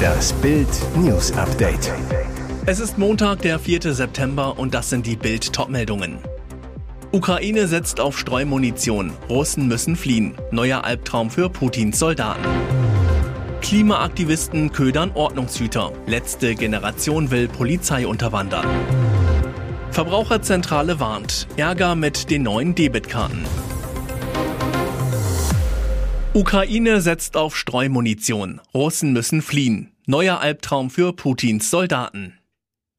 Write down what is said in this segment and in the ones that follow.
Das Bild News Update. Es ist Montag, der 4. September und das sind die Bild Topmeldungen. Ukraine setzt auf Streumunition. Russen müssen fliehen. Neuer Albtraum für Putins Soldaten. Klimaaktivisten ködern Ordnungshüter. Letzte Generation will Polizei unterwandern. Verbraucherzentrale warnt. Ärger mit den neuen Debitkarten. Ukraine setzt auf Streumunition. Russen müssen fliehen. Neuer Albtraum für Putins Soldaten.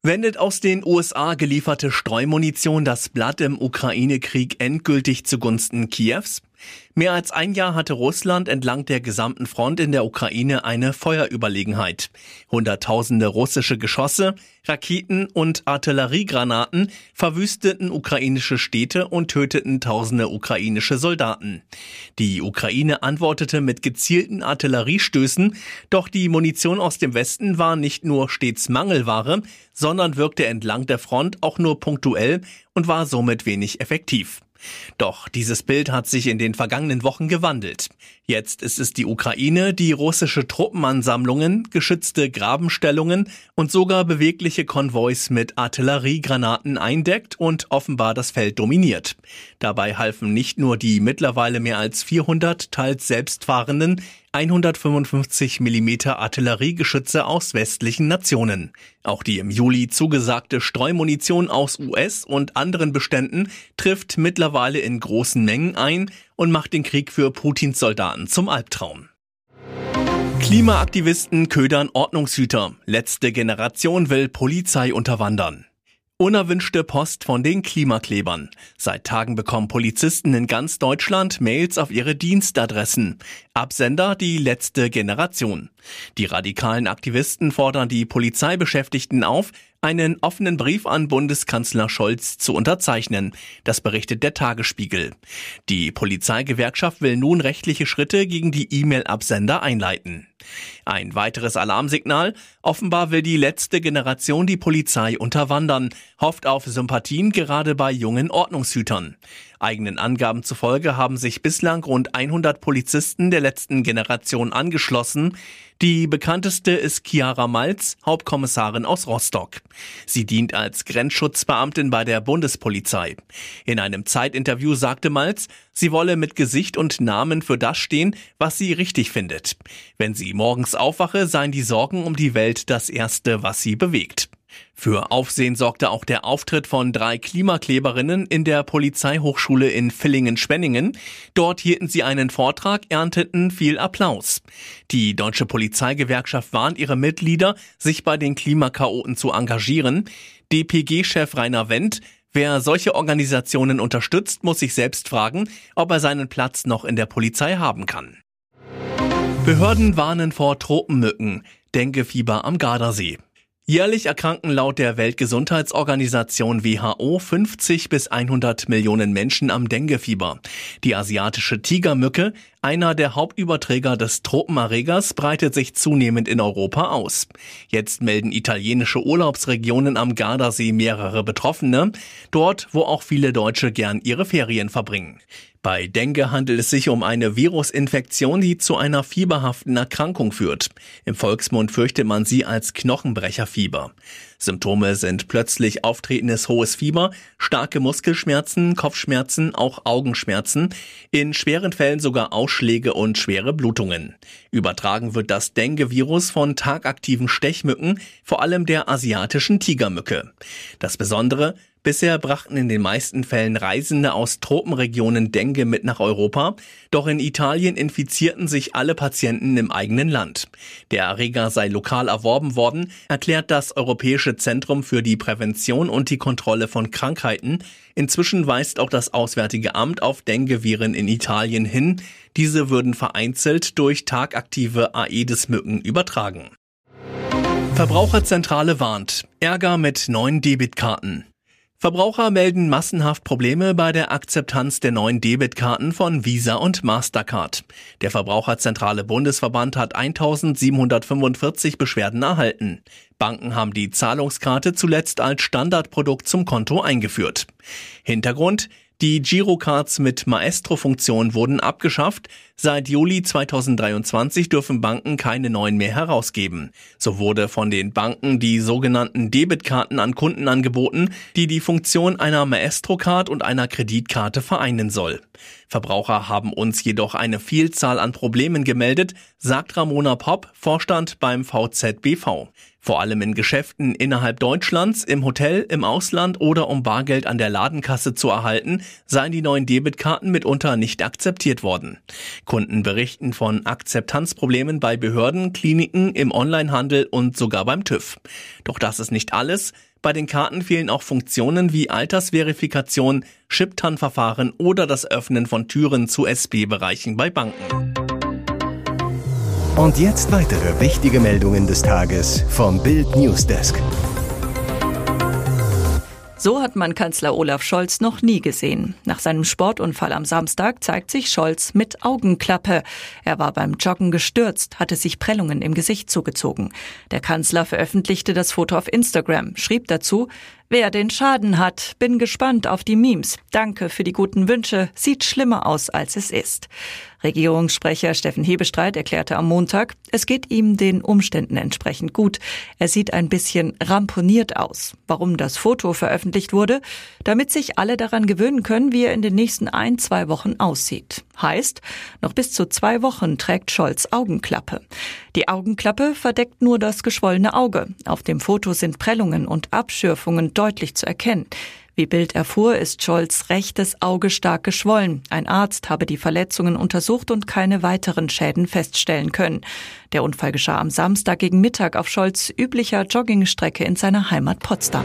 Wendet aus den USA gelieferte Streumunition das Blatt im Ukraine-Krieg endgültig zugunsten Kiews? Mehr als ein Jahr hatte Russland entlang der gesamten Front in der Ukraine eine Feuerüberlegenheit. Hunderttausende russische Geschosse, Raketen und Artilleriegranaten verwüsteten ukrainische Städte und töteten tausende ukrainische Soldaten. Die Ukraine antwortete mit gezielten Artilleriestößen, doch die Munition aus dem Westen war nicht nur stets Mangelware, sondern wirkte entlang der Front auch nur punktuell und war somit wenig effektiv. Doch dieses Bild hat sich in den vergangenen Wochen gewandelt. Jetzt ist es die Ukraine, die russische Truppenansammlungen, geschützte Grabenstellungen und sogar bewegliche Konvois mit Artilleriegranaten eindeckt und offenbar das Feld dominiert. Dabei halfen nicht nur die mittlerweile mehr als 400 teils selbstfahrenden 155 mm Artilleriegeschütze aus westlichen Nationen. Auch die im Juli zugesagte Streumunition aus US und anderen Beständen trifft mittlerweile in großen Mengen ein und macht den Krieg für Putins Soldaten zum Albtraum. Klimaaktivisten ködern Ordnungshüter. Letzte Generation will Polizei unterwandern. Unerwünschte Post von den Klimaklebern. Seit Tagen bekommen Polizisten in ganz Deutschland Mails auf ihre Dienstadressen. Absender die letzte Generation. Die radikalen Aktivisten fordern die Polizeibeschäftigten auf, einen offenen Brief an Bundeskanzler Scholz zu unterzeichnen. Das berichtet der Tagesspiegel. Die Polizeigewerkschaft will nun rechtliche Schritte gegen die E-Mail-Absender einleiten. Ein weiteres Alarmsignal. Offenbar will die letzte Generation die Polizei unterwandern, hofft auf Sympathien gerade bei jungen Ordnungshütern. Eigenen Angaben zufolge haben sich bislang rund 100 Polizisten der letzten Generation angeschlossen. Die bekannteste ist Chiara Malz, Hauptkommissarin aus Rostock. Sie dient als Grenzschutzbeamtin bei der Bundespolizei. In einem Zeitinterview sagte Malz, sie wolle mit Gesicht und Namen für das stehen, was sie richtig findet. Wenn sie morgens aufwache, seien die Sorgen um die Welt das Erste, was sie bewegt. Für Aufsehen sorgte auch der Auftritt von drei Klimakleberinnen in der Polizeihochschule in Villingen-Schwenningen. Dort hielten sie einen Vortrag, ernteten viel Applaus. Die deutsche Polizeigewerkschaft warnt ihre Mitglieder, sich bei den Klimakaoten zu engagieren. DPG-Chef Rainer Wendt Wer solche Organisationen unterstützt, muss sich selbst fragen, ob er seinen Platz noch in der Polizei haben kann. Behörden warnen vor Tropenmücken. Denkefieber am Gardasee. Jährlich erkranken laut der Weltgesundheitsorganisation WHO 50 bis 100 Millionen Menschen am Denguefieber. Die asiatische Tigermücke, einer der Hauptüberträger des Tropenerregers, breitet sich zunehmend in Europa aus. Jetzt melden italienische Urlaubsregionen am Gardasee mehrere Betroffene, dort wo auch viele Deutsche gern ihre Ferien verbringen. Bei Dengue handelt es sich um eine Virusinfektion, die zu einer fieberhaften Erkrankung führt. Im Volksmund fürchtet man sie als Knochenbrecherfieber. Symptome sind plötzlich auftretendes hohes Fieber, starke Muskelschmerzen, Kopfschmerzen, auch Augenschmerzen, in schweren Fällen sogar Ausschläge und schwere Blutungen. Übertragen wird das Dengue-Virus von tagaktiven Stechmücken, vor allem der asiatischen Tigermücke. Das Besondere, Bisher brachten in den meisten Fällen Reisende aus Tropenregionen Dengue mit nach Europa, doch in Italien infizierten sich alle Patienten im eigenen Land. Der Erreger sei lokal erworben worden, erklärt das Europäische Zentrum für die Prävention und die Kontrolle von Krankheiten. Inzwischen weist auch das Auswärtige Amt auf Dengue-Viren in Italien hin. Diese würden vereinzelt durch tagaktive Aedes-Mücken übertragen. Verbraucherzentrale warnt. Ärger mit neuen Debitkarten. Verbraucher melden massenhaft Probleme bei der Akzeptanz der neuen Debitkarten von Visa und Mastercard. Der Verbraucherzentrale Bundesverband hat 1745 Beschwerden erhalten. Banken haben die Zahlungskarte zuletzt als Standardprodukt zum Konto eingeführt. Hintergrund die Girocards mit Maestro-Funktion wurden abgeschafft. Seit Juli 2023 dürfen Banken keine neuen mehr herausgeben. So wurde von den Banken die sogenannten Debitkarten an Kunden angeboten, die die Funktion einer Maestro-Card und einer Kreditkarte vereinen soll. Verbraucher haben uns jedoch eine Vielzahl an Problemen gemeldet, sagt Ramona Popp, Vorstand beim VZBV. Vor allem in Geschäften innerhalb Deutschlands, im Hotel, im Ausland oder um Bargeld an der Ladenkasse zu erhalten, seien die neuen Debitkarten mitunter nicht akzeptiert worden. Kunden berichten von Akzeptanzproblemen bei Behörden, Kliniken, im Onlinehandel und sogar beim TÜV. Doch das ist nicht alles. Bei den Karten fehlen auch Funktionen wie Altersverifikation, Chiptan-Verfahren oder das Öffnen von Türen zu SB-Bereichen bei Banken. Und jetzt weitere wichtige Meldungen des Tages vom Bild Newsdesk. So hat man Kanzler Olaf Scholz noch nie gesehen. Nach seinem Sportunfall am Samstag zeigt sich Scholz mit Augenklappe. Er war beim Joggen gestürzt, hatte sich Prellungen im Gesicht zugezogen. Der Kanzler veröffentlichte das Foto auf Instagram, schrieb dazu, Wer den Schaden hat, bin gespannt auf die Memes. Danke für die guten Wünsche. Sieht schlimmer aus, als es ist. Regierungssprecher Steffen Hebestreit erklärte am Montag, es geht ihm den Umständen entsprechend gut. Er sieht ein bisschen ramponiert aus. Warum das Foto veröffentlicht wurde? Damit sich alle daran gewöhnen können, wie er in den nächsten ein, zwei Wochen aussieht. Heißt, noch bis zu zwei Wochen trägt Scholz Augenklappe. Die Augenklappe verdeckt nur das geschwollene Auge. Auf dem Foto sind Prellungen und Abschürfungen deutlich zu erkennen. Wie Bild erfuhr, ist Scholz rechtes Auge stark geschwollen. Ein Arzt habe die Verletzungen untersucht und keine weiteren Schäden feststellen können. Der Unfall geschah am Samstag gegen Mittag auf Scholz üblicher Joggingstrecke in seiner Heimat Potsdam.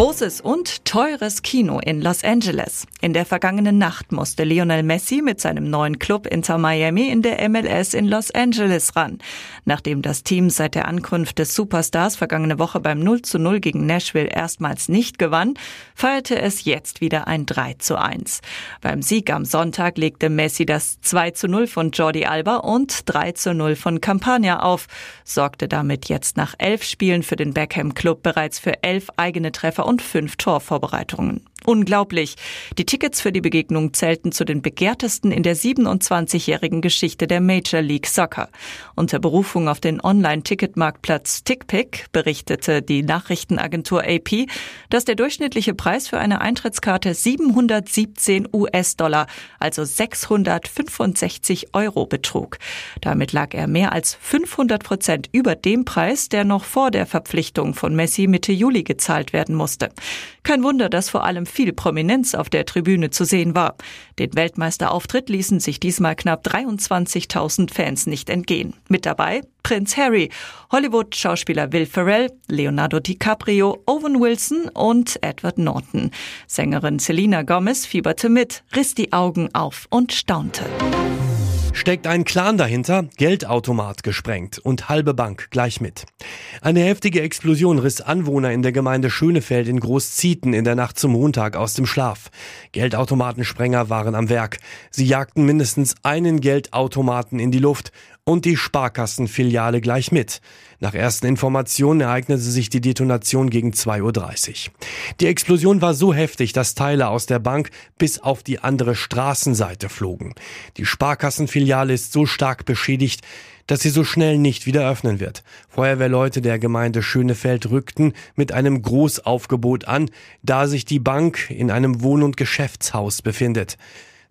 Großes und teures Kino in Los Angeles. In der vergangenen Nacht musste Lionel Messi mit seinem neuen Club Inter Miami in der MLS in Los Angeles ran. Nachdem das Team seit der Ankunft des Superstars vergangene Woche beim 0 zu 0 gegen Nashville erstmals nicht gewann, feierte es jetzt wieder ein 3 zu 1. Beim Sieg am Sonntag legte Messi das 2 zu 0 von Jordi Alba und 3 zu 0 von Campagna auf, sorgte damit jetzt nach elf Spielen für den Beckham Club bereits für elf eigene Treffer und fünf Torvorbereitungen. Unglaublich. Die Tickets für die Begegnung zählten zu den begehrtesten in der 27-jährigen Geschichte der Major League Soccer. Unter Berufung auf den Online-Ticketmarktplatz TickPick berichtete die Nachrichtenagentur AP, dass der durchschnittliche Preis für eine Eintrittskarte 717 US-Dollar, also 665 Euro betrug. Damit lag er mehr als 500 Prozent über dem Preis, der noch vor der Verpflichtung von Messi Mitte Juli gezahlt werden musste. Kein Wunder, dass vor allem viel Prominenz auf der Tribüne zu sehen war. Den Weltmeisterauftritt ließen sich diesmal knapp 23.000 Fans nicht entgehen. Mit dabei Prinz Harry, Hollywood-Schauspieler Will Ferrell, Leonardo DiCaprio, Owen Wilson und Edward Norton. Sängerin Selena Gomez fieberte mit, riss die Augen auf und staunte. Steckt ein Clan dahinter, Geldautomat gesprengt und halbe Bank gleich mit. Eine heftige Explosion riss Anwohner in der Gemeinde Schönefeld in Großzieten in der Nacht zum Montag aus dem Schlaf. Geldautomatensprenger waren am Werk. Sie jagten mindestens einen Geldautomaten in die Luft und die Sparkassenfiliale gleich mit. Nach ersten Informationen ereignete sich die Detonation gegen 2.30 Uhr. Die Explosion war so heftig, dass Teile aus der Bank bis auf die andere Straßenseite flogen. Die Sparkassenfiliale ist so stark beschädigt, dass sie so schnell nicht wieder öffnen wird. Feuerwehrleute der Gemeinde Schönefeld rückten mit einem Großaufgebot an, da sich die Bank in einem Wohn- und Geschäftshaus befindet.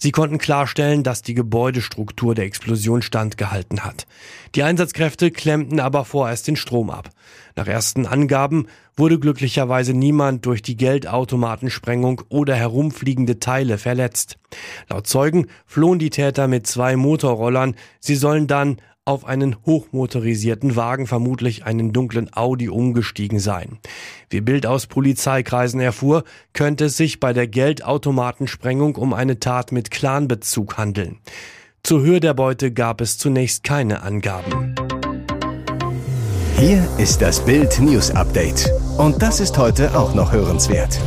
Sie konnten klarstellen, dass die Gebäudestruktur der Explosion standgehalten hat. Die Einsatzkräfte klemmten aber vorerst den Strom ab. Nach ersten Angaben wurde glücklicherweise niemand durch die Geldautomatensprengung oder herumfliegende Teile verletzt. Laut Zeugen flohen die Täter mit zwei Motorrollern. Sie sollen dann auf einen hochmotorisierten Wagen, vermutlich einen dunklen Audi, umgestiegen sein. Wie Bild aus Polizeikreisen erfuhr, könnte es sich bei der Geldautomatensprengung um eine Tat mit Clanbezug handeln. Zur Höhe der Beute gab es zunächst keine Angaben. Hier ist das Bild News Update. Und das ist heute auch noch hörenswert.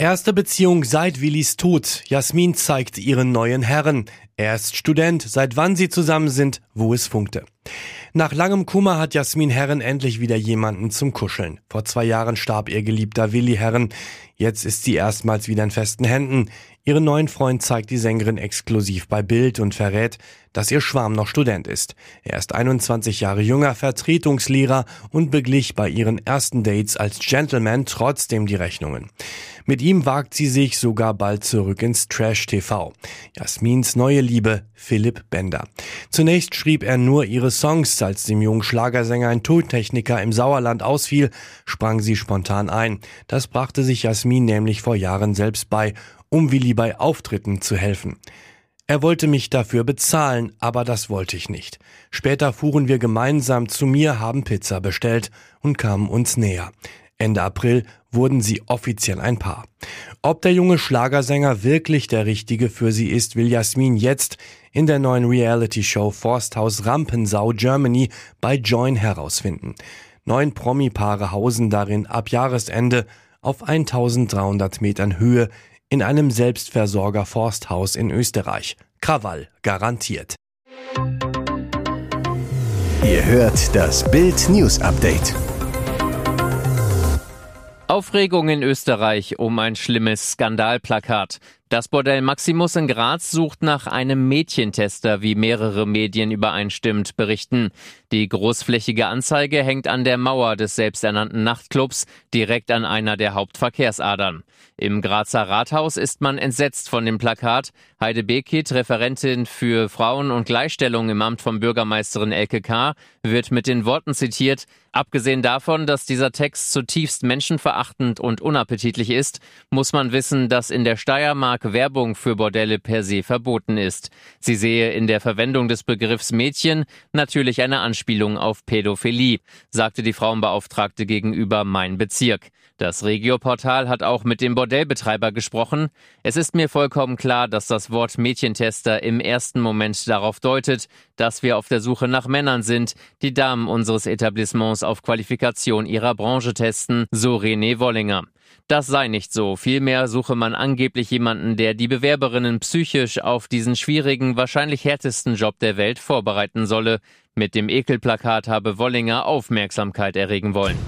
Erste Beziehung seit Willis Tod. Jasmin zeigt ihren neuen Herren. Er ist Student, seit wann sie zusammen sind, wo es funkte. Nach langem Kummer hat Jasmin Herren endlich wieder jemanden zum Kuscheln. Vor zwei Jahren starb ihr geliebter Willi Herren. Jetzt ist sie erstmals wieder in festen Händen. Ihren neuen Freund zeigt die Sängerin exklusiv bei Bild und verrät, dass ihr Schwarm noch Student ist. Er ist 21 Jahre jünger, Vertretungslehrer und beglich bei ihren ersten Dates als Gentleman trotzdem die Rechnungen. Mit ihm wagt sie sich sogar bald zurück ins Trash-TV. Jasmins neue Liebe, Philipp Bender. Zunächst schrieb er nur ihre Songs, als dem jungen Schlagersänger ein Tontechniker im Sauerland ausfiel, sprang sie spontan ein. Das brachte sich Jasmin nämlich vor Jahren selbst bei um Willi bei Auftritten zu helfen. Er wollte mich dafür bezahlen, aber das wollte ich nicht. Später fuhren wir gemeinsam zu mir, haben Pizza bestellt und kamen uns näher. Ende April wurden sie offiziell ein Paar. Ob der junge Schlagersänger wirklich der richtige für sie ist, will Jasmin jetzt in der neuen Reality-Show Forsthaus Rampensau Germany bei Join herausfinden. Neun Promi-Paare hausen darin ab Jahresende auf 1300 Metern Höhe in einem Selbstversorger Forsthaus in Österreich. Krawall garantiert. Ihr hört das Bild News Update. Aufregung in Österreich um ein schlimmes Skandalplakat. Das Bordell Maximus in Graz sucht nach einem Mädchentester, wie mehrere Medien übereinstimmt berichten. Die großflächige Anzeige hängt an der Mauer des selbsternannten Nachtclubs, direkt an einer der Hauptverkehrsadern. Im Grazer Rathaus ist man entsetzt von dem Plakat. Heide Bekit, Referentin für Frauen und Gleichstellung im Amt von Bürgermeisterin Elke K., wird mit den Worten zitiert, Abgesehen davon, dass dieser Text zutiefst menschenverachtend und unappetitlich ist, muss man wissen, dass in der Steiermark Werbung für Bordelle per se verboten ist. Sie sehe in der Verwendung des Begriffs Mädchen natürlich eine Anspielung auf Pädophilie, sagte die Frauenbeauftragte gegenüber Mein Bezirk. Das Regioportal hat auch mit dem Bordellbetreiber gesprochen. Es ist mir vollkommen klar, dass das Wort Mädchentester im ersten Moment darauf deutet, dass wir auf der Suche nach Männern sind, die Damen unseres Etablissements auf Qualifikation ihrer Branche testen, so René Wollinger. Das sei nicht so. Vielmehr suche man angeblich jemanden, der die Bewerberinnen psychisch auf diesen schwierigen, wahrscheinlich härtesten Job der Welt vorbereiten solle. Mit dem Ekelplakat habe Wollinger Aufmerksamkeit erregen wollen.